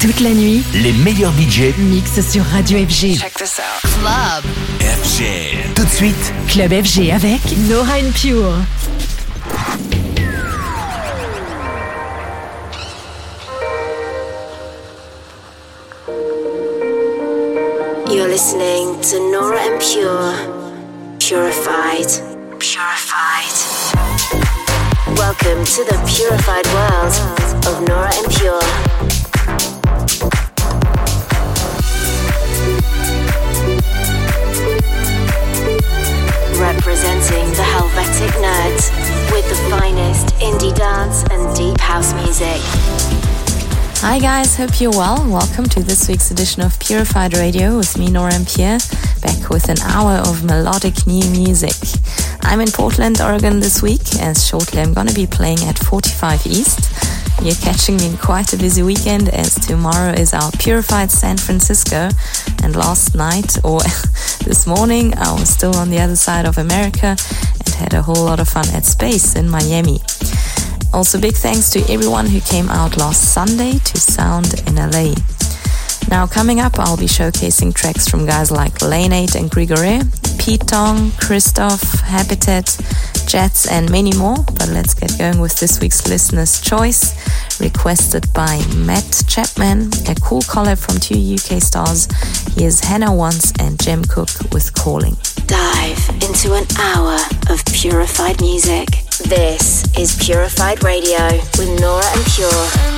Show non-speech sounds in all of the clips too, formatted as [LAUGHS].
Toute la nuit, les meilleurs budgets mixent sur Radio FG. Check this out. Club FG. Tout de suite, Club FG avec Nora and Pure. You're listening to Nora and Pure. Purified. Purified. Welcome to the purified world of Nora and Pure. Representing the Helvetic nerds with the finest indie dance and deep house music. Hi guys, hope you're well. Welcome to this week's edition of Purified Radio with me, Nora En Pure, back with an hour of melodic new music. I'm in Portland, Oregon this week, as shortly I'm gonna be playing at 45 East. You're catching me in quite a busy weekend as tomorrow is our Purified San Francisco. And last night, or [LAUGHS] this morning, I was still on the other side of America and had a whole lot of fun at Space in Miami. Also, big thanks to everyone who came out last Sunday to Sound in LA. Now, coming up, I'll be showcasing tracks from guys like Lane 8 and Grigore, Pete Tong, Christoph, Habitat, Jets, and many more. But let's get going with this week's listener's choice, requested by Matt Chapman, a cool collab from two UK stars. Here's Hannah Wants and Jem Cooke with Calling. Dive into an hour of purified music. This is Purified Radio with Nora En Pure.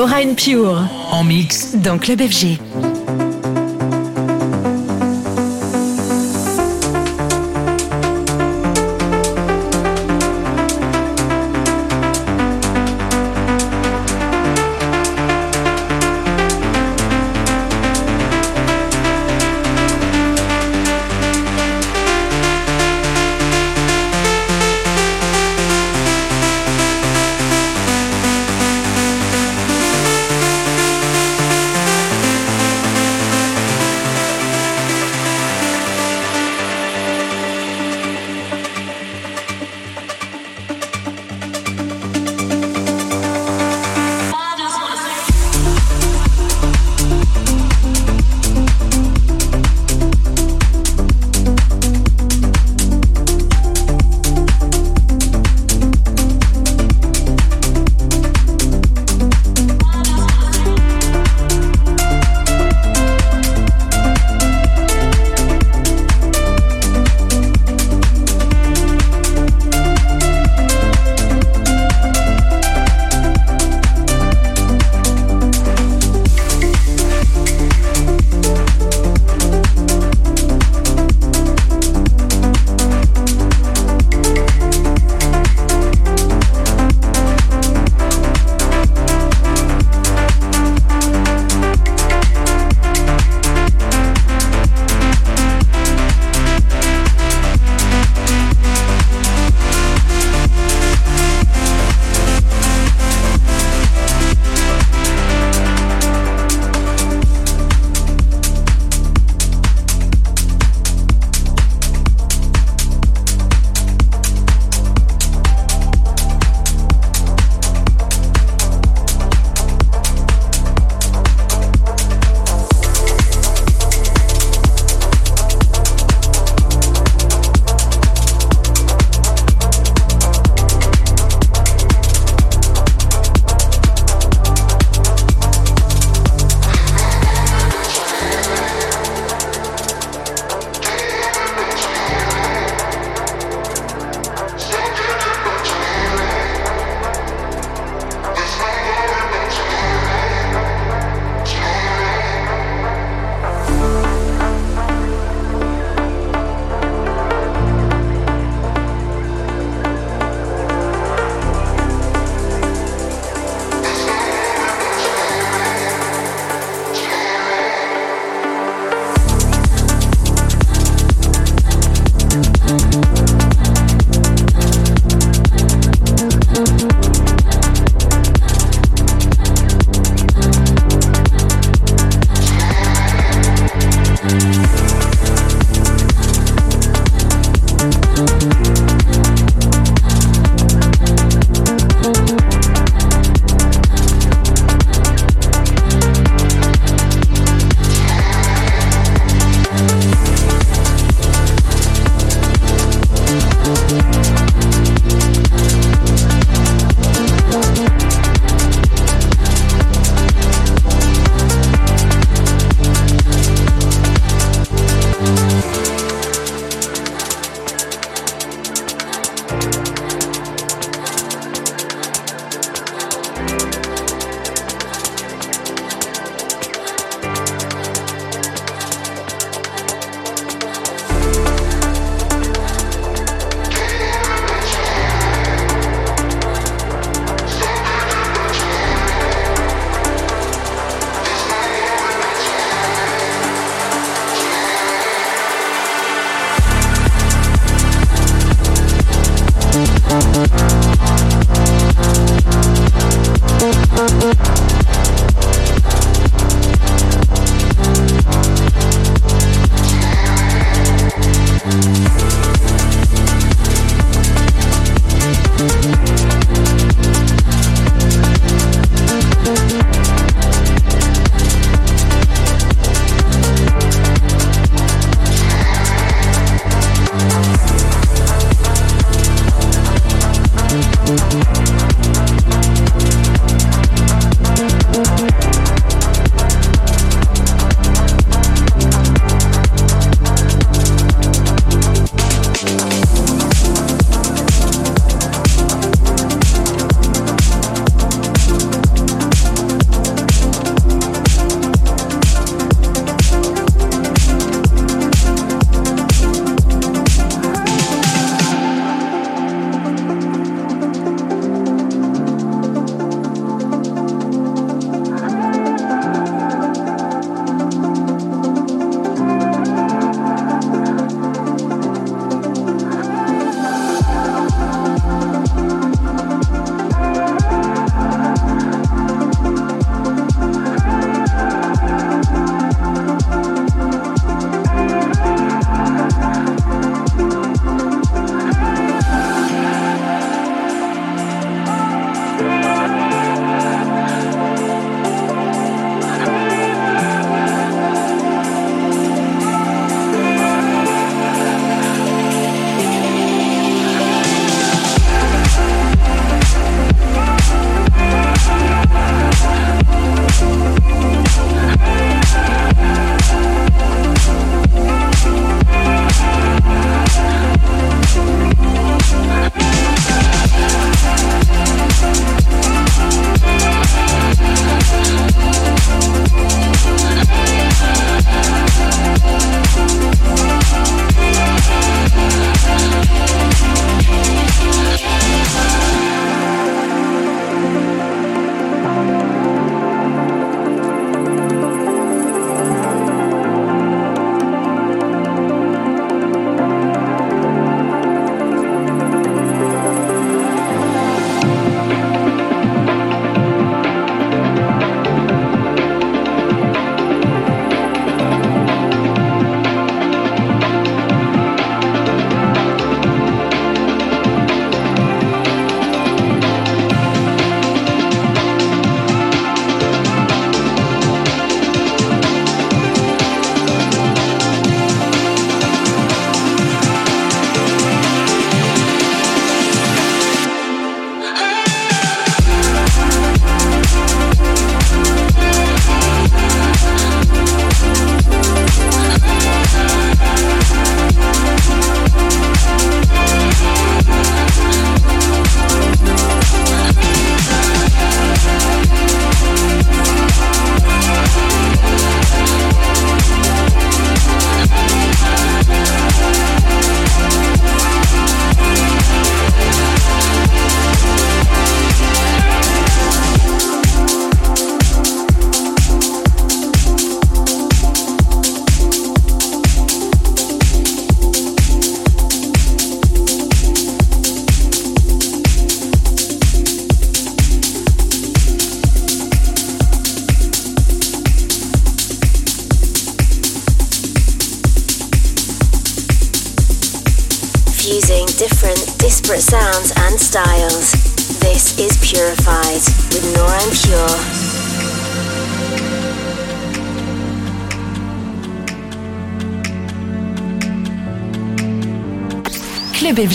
Nora and Pure En mix. dans Club FG.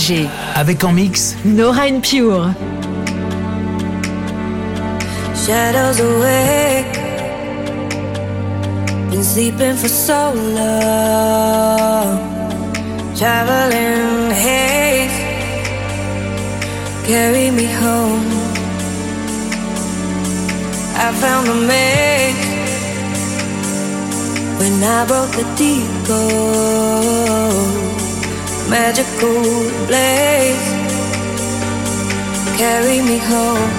FG. Avec en mix Nora En Pure. Shadows awake. Been sleeping for so long. Traveling haze. Carry me home. I found the maze. When I broke the decoy. Magical blaze. Carry me home.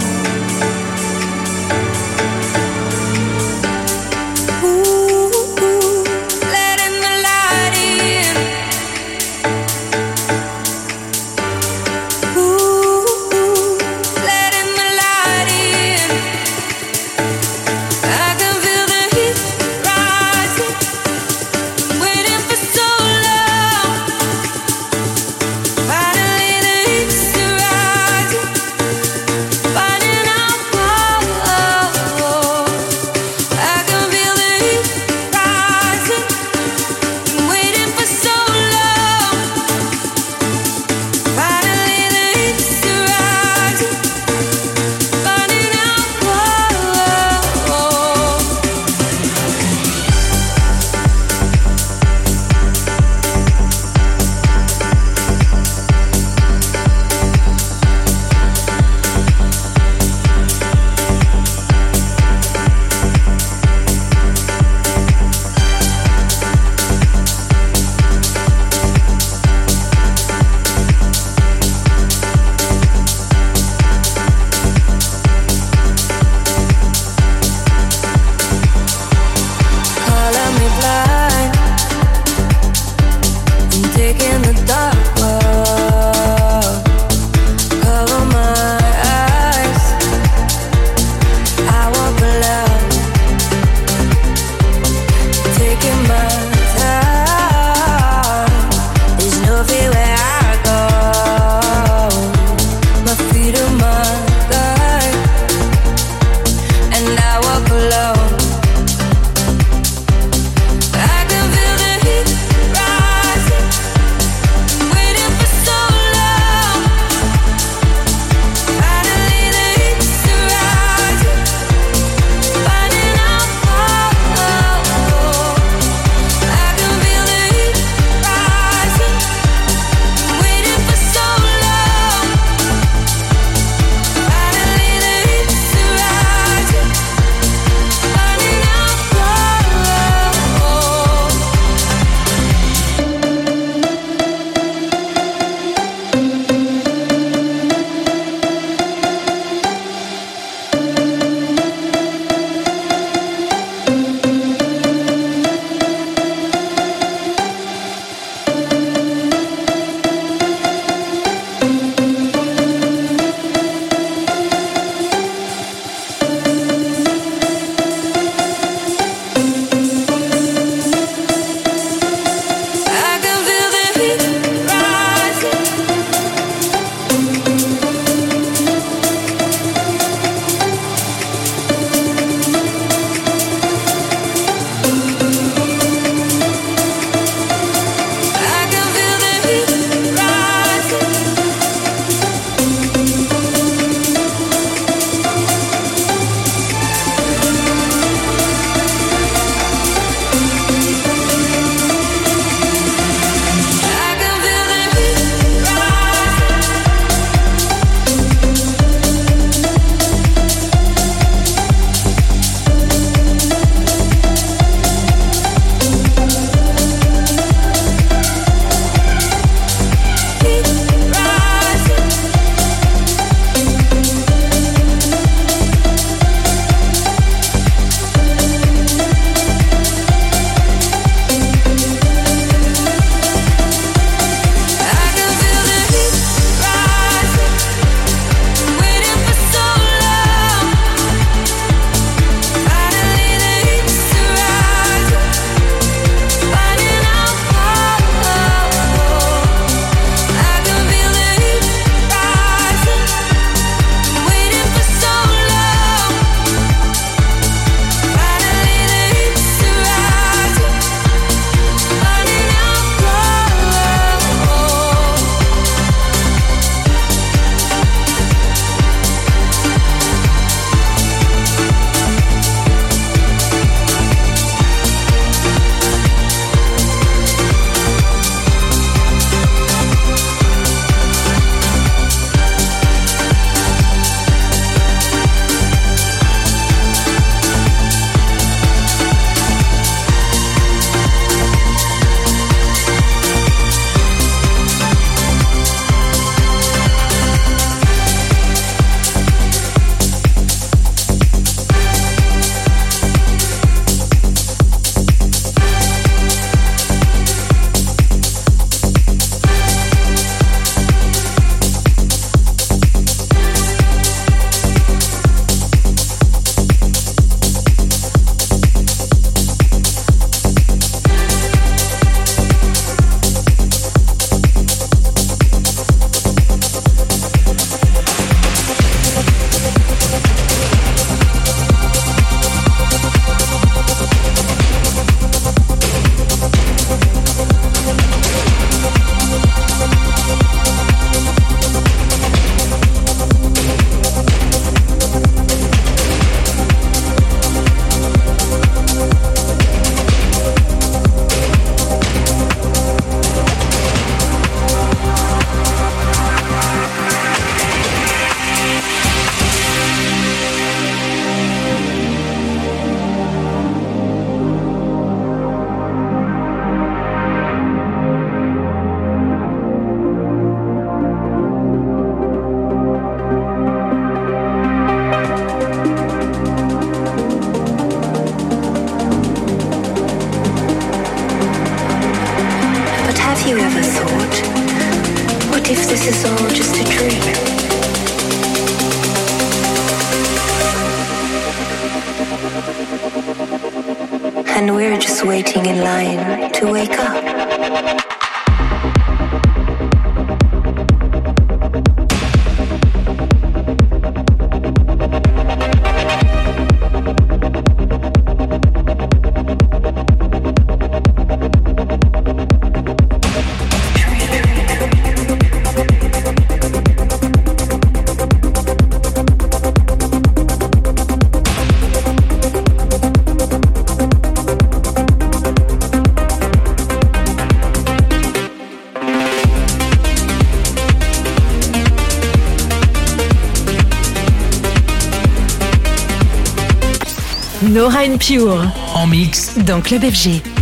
Pure En mix dans Club FG.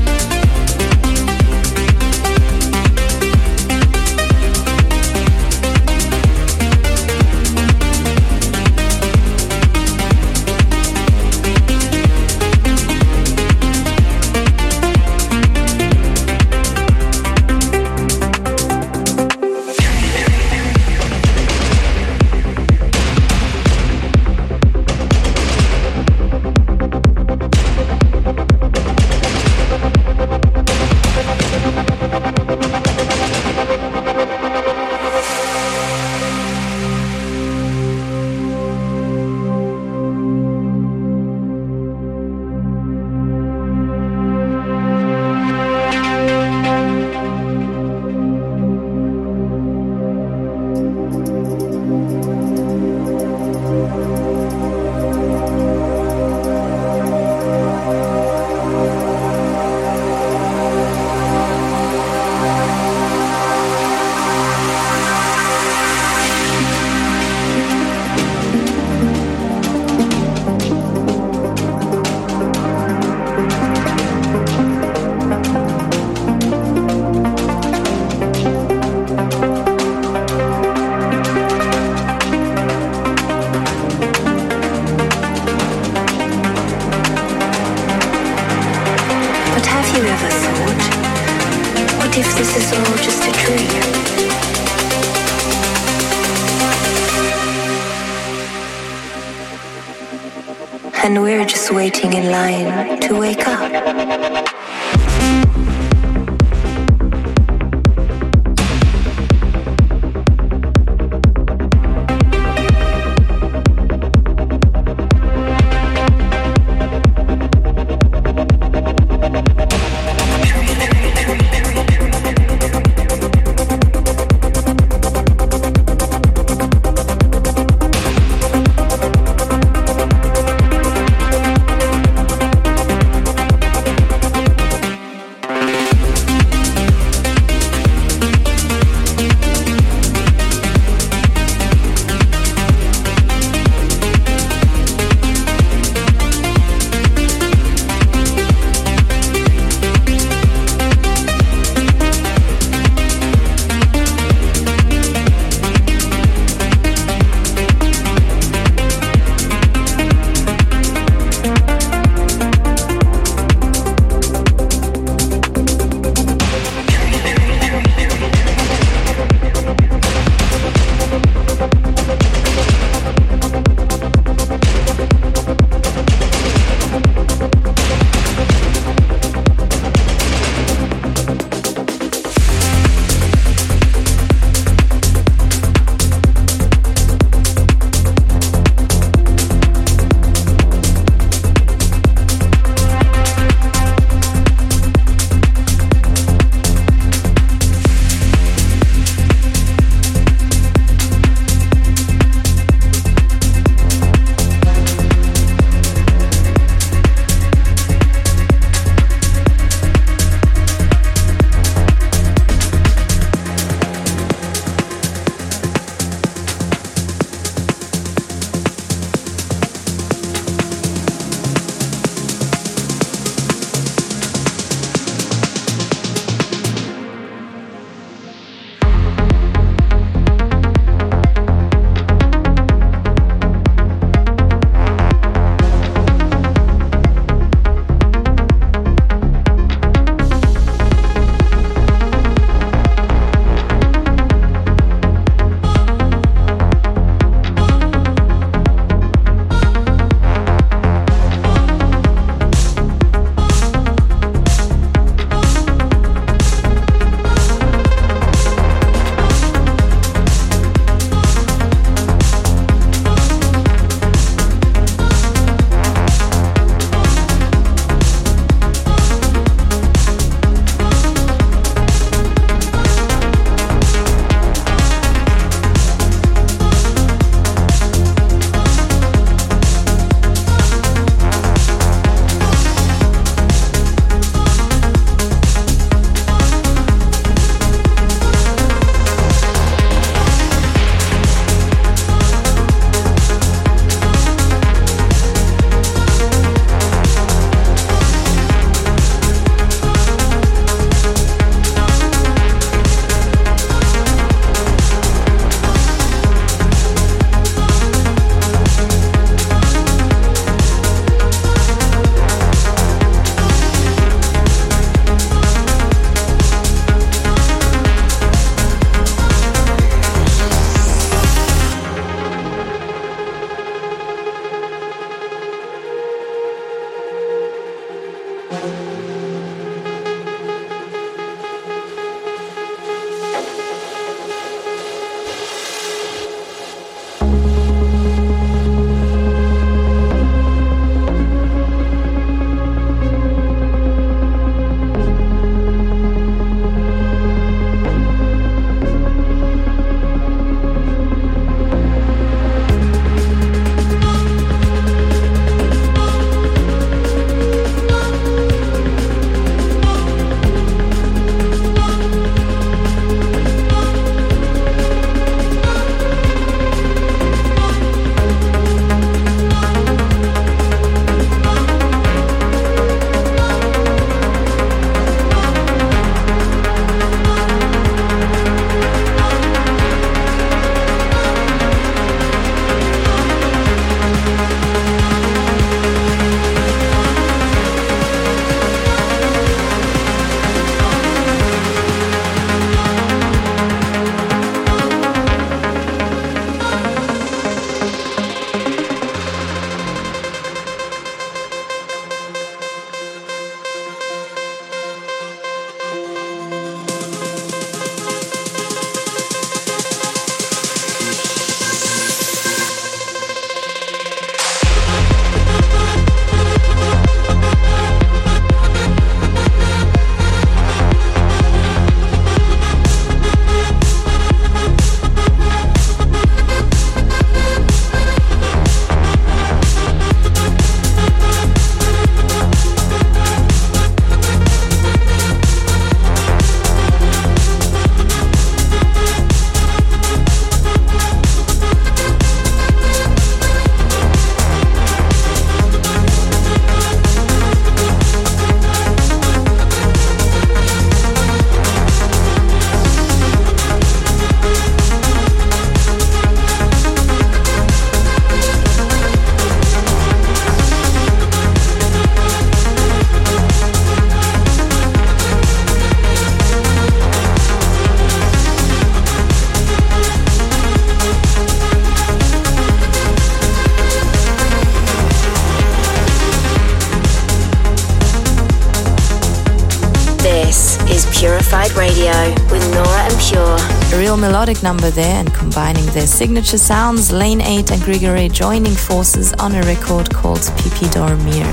Melodic number there, and combining their signature sounds, Lane 8 and Grigore joining forces on a record called Pipi Dormir.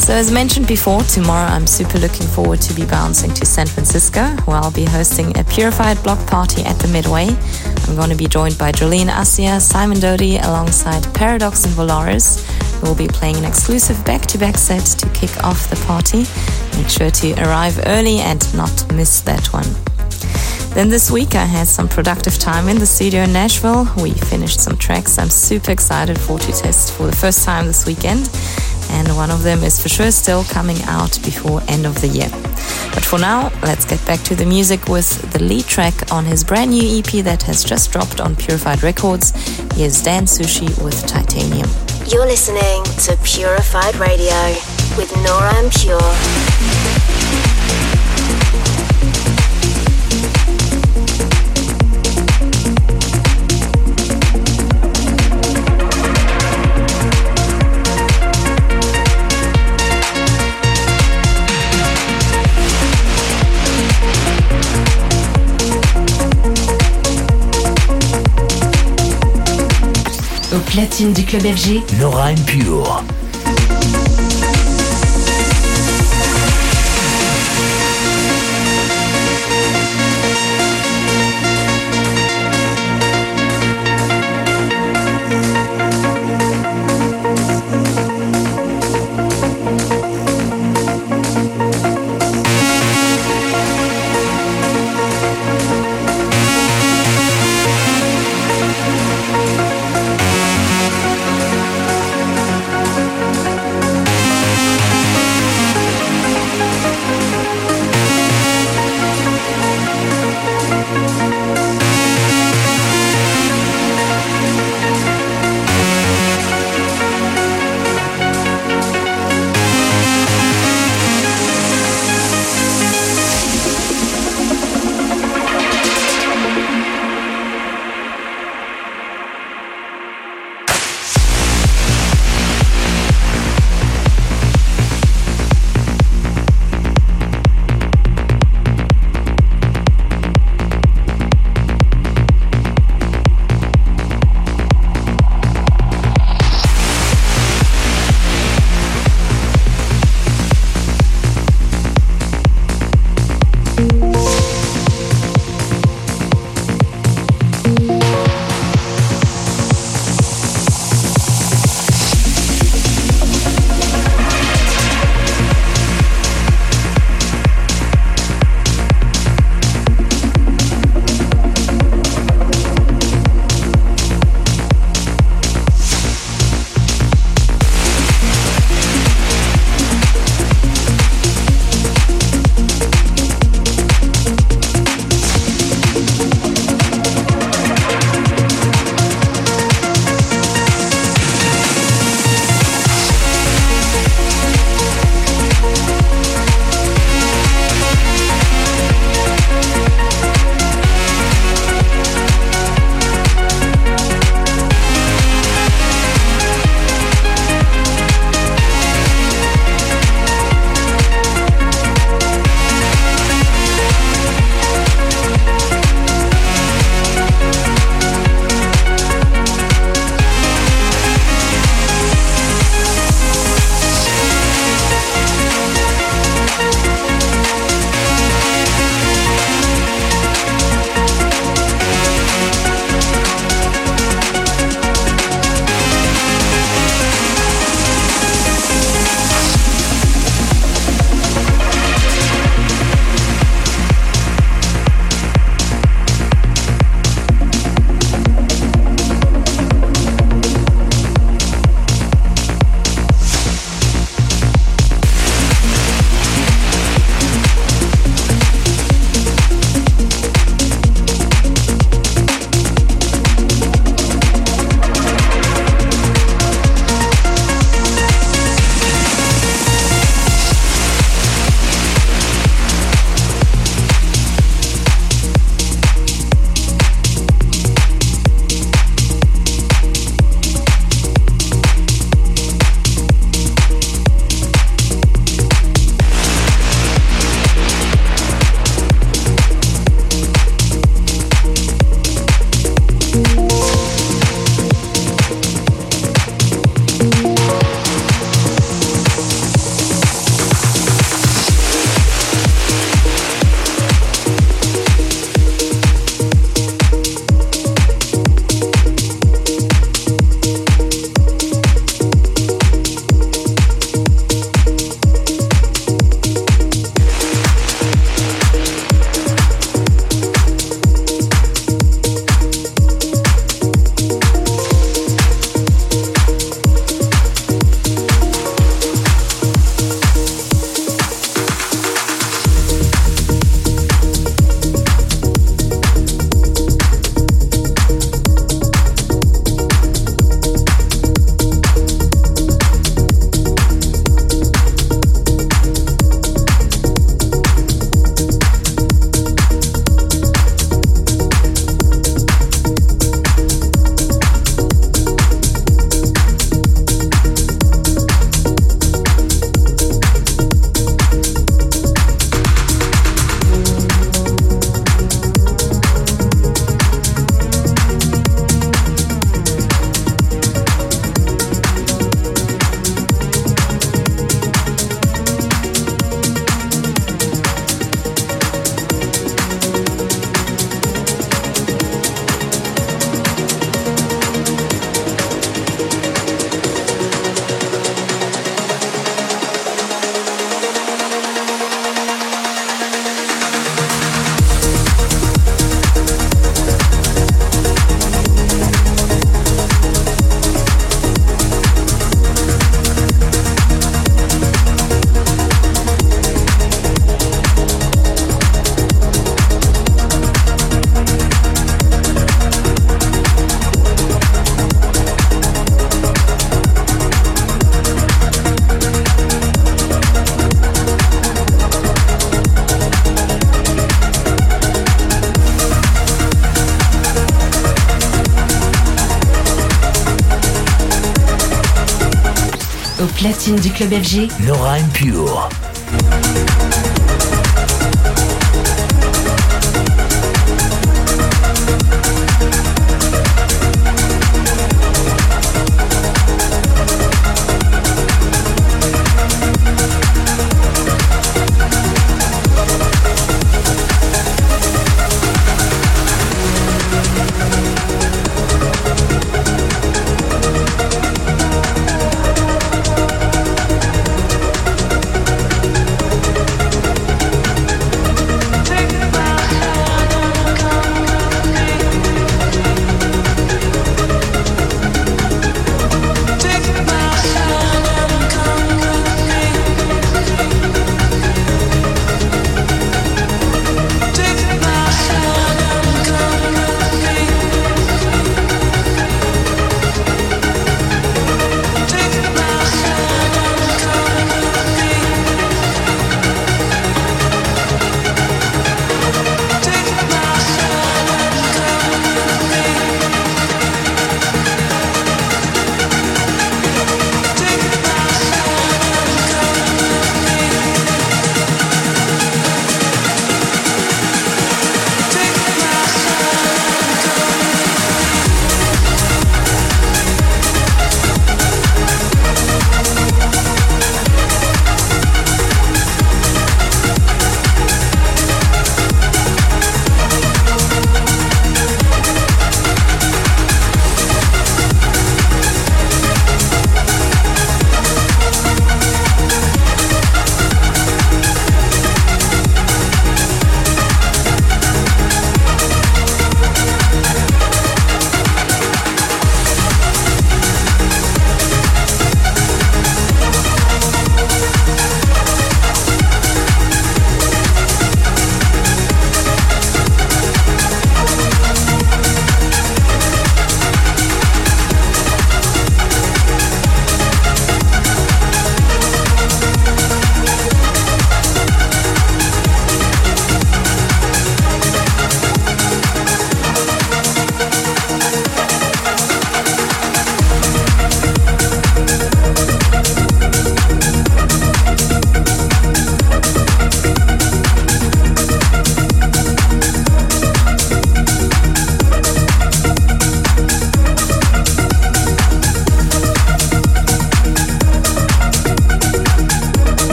So, as mentioned before, tomorrow I'm super looking forward to be bouncing to San Francisco, where I'll be hosting a purified block party at the Midway. I'm going to be joined by Jolene Assia, Simon Doty, alongside Paradox and Volaris, who will be playing an exclusive back to back set to kick off the party. Make sure to arrive early and not miss that one. Then this week I had some productive time in the studio in Nashville. We finished some tracks I'm super excited for to test for the first time this weekend and one of them is for sure still coming out before end of the year. But for now, let's get back to the music with the lead track on his brand new EP that has just dropped on Purified Records. Here's Dan Sushi with Titanium. You're listening to Purified Radio with Nora En Pure. Platine du club FG, Nora En platine du club FG, Nora En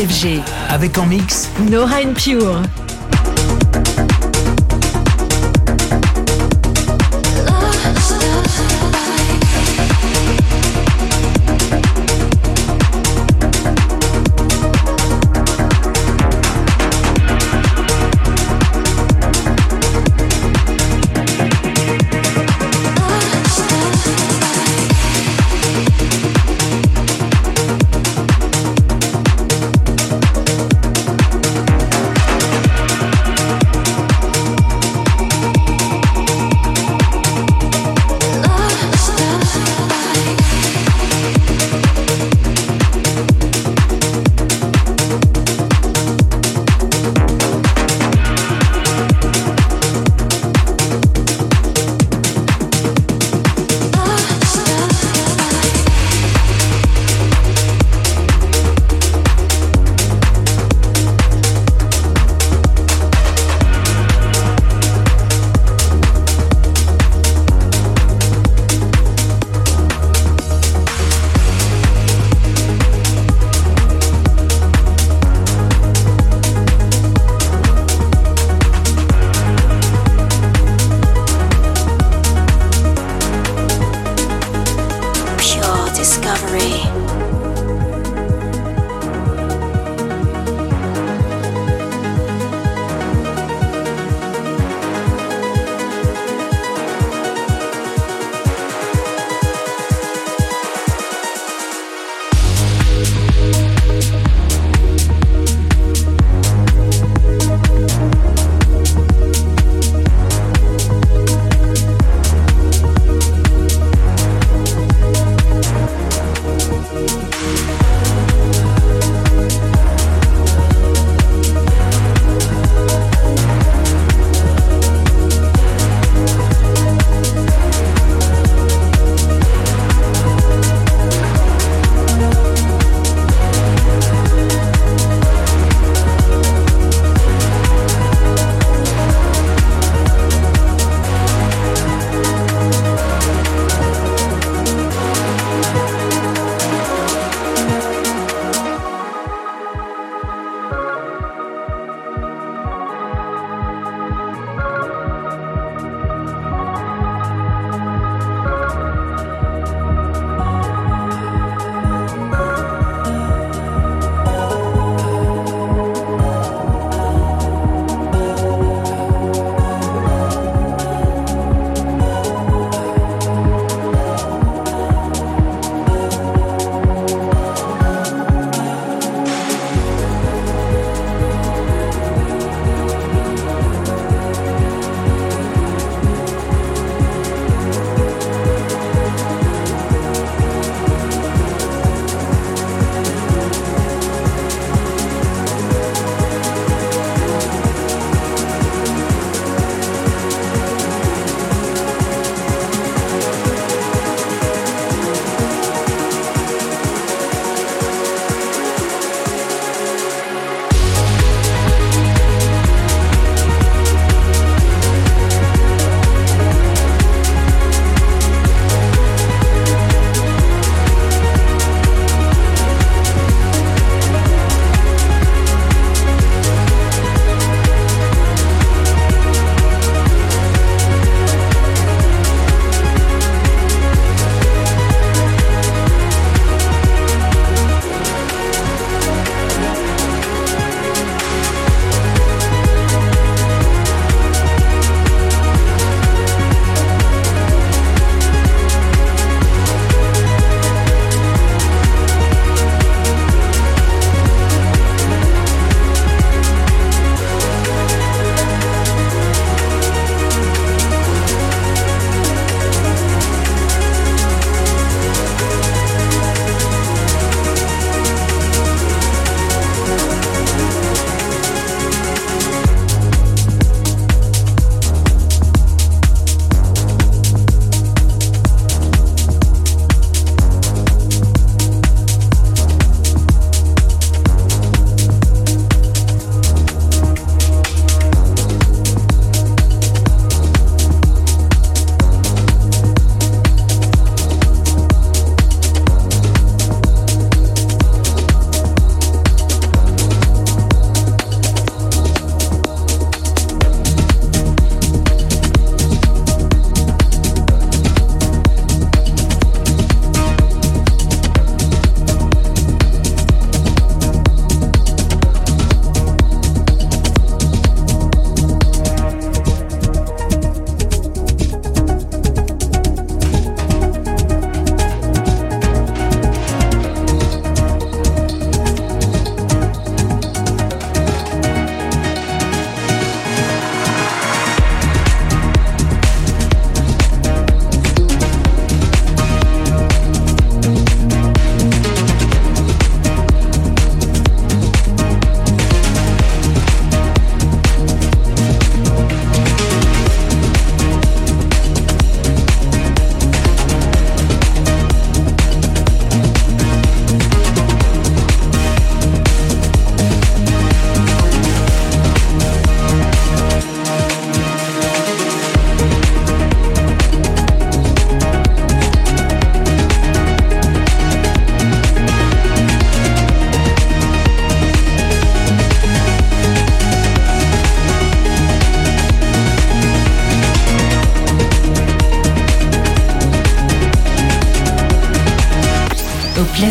FG. Avec en mix Nora Pure.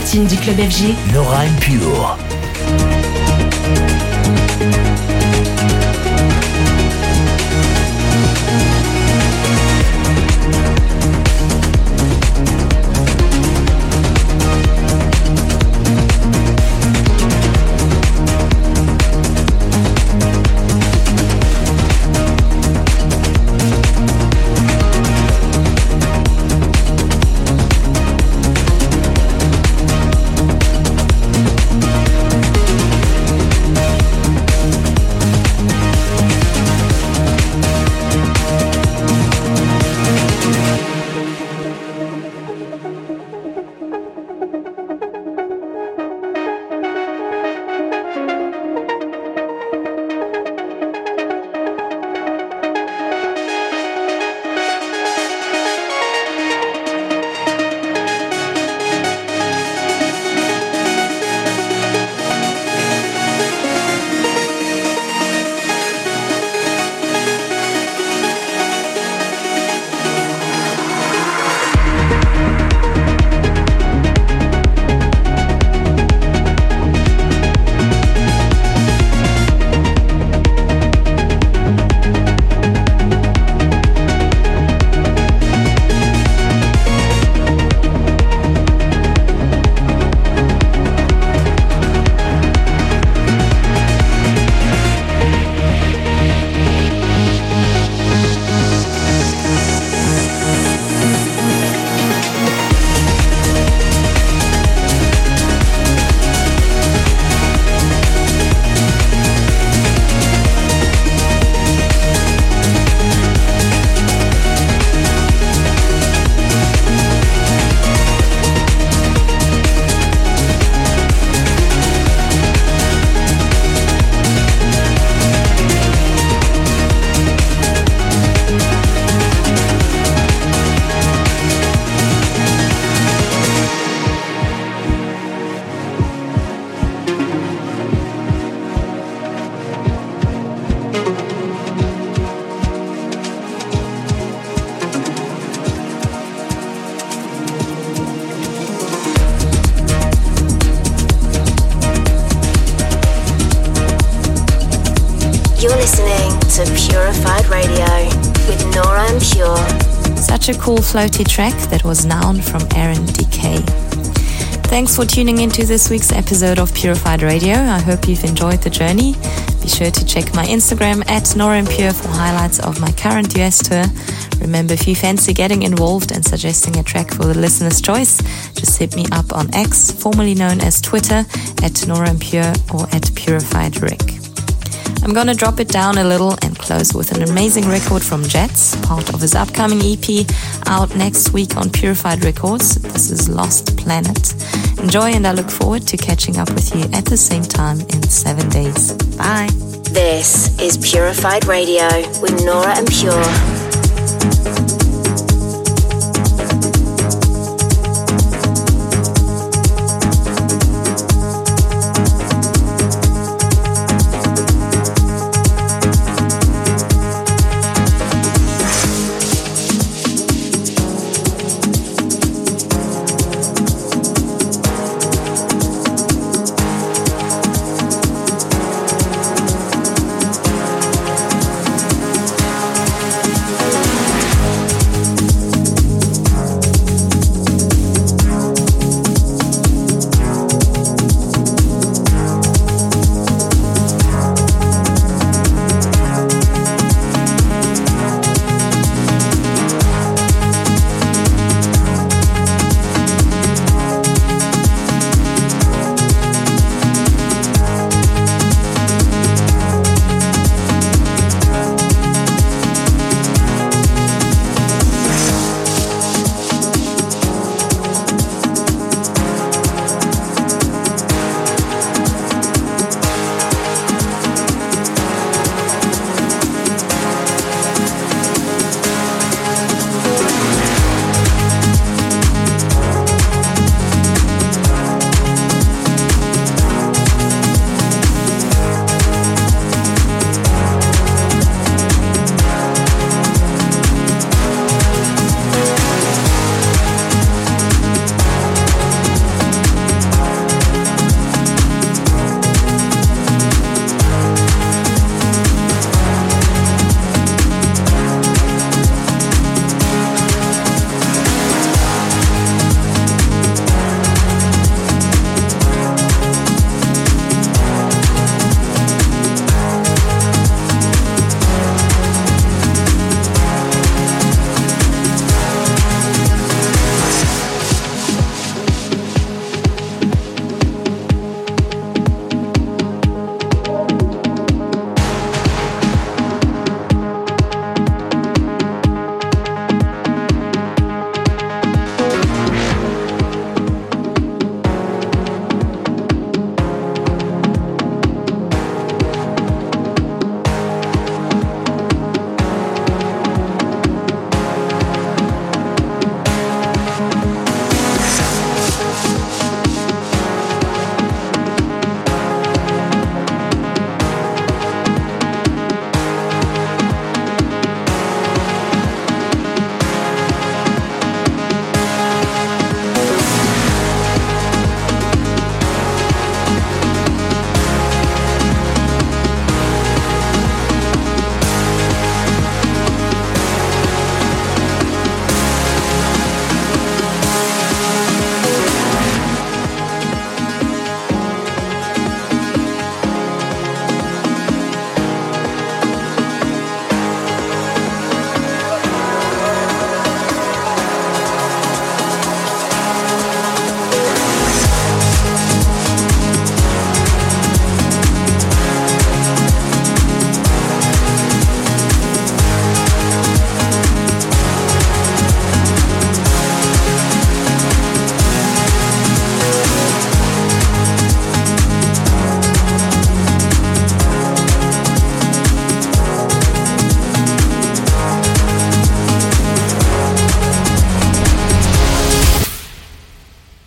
Platine du club FG. Nora En floaty track that was Noun from Aaron DK. Thanks for tuning into this week's episode of Purified Radio. I hope you've enjoyed the journey. Be sure to check my Instagram at Nora Pure for highlights of my current US tour. Remember, if you fancy getting involved and suggesting a track for the listener's choice, just hit me up on X, formerly known as Twitter, at Nora Pure or at Purified Rick. I'm gonna drop it down a little and close with an amazing record from Jets, part of his upcoming EP out next week on Purified Records. This is Lost Planet. Enjoy, and I look forward to catching up with you at the same time in seven days. Bye. This is Purified Radio with Nora En Pure.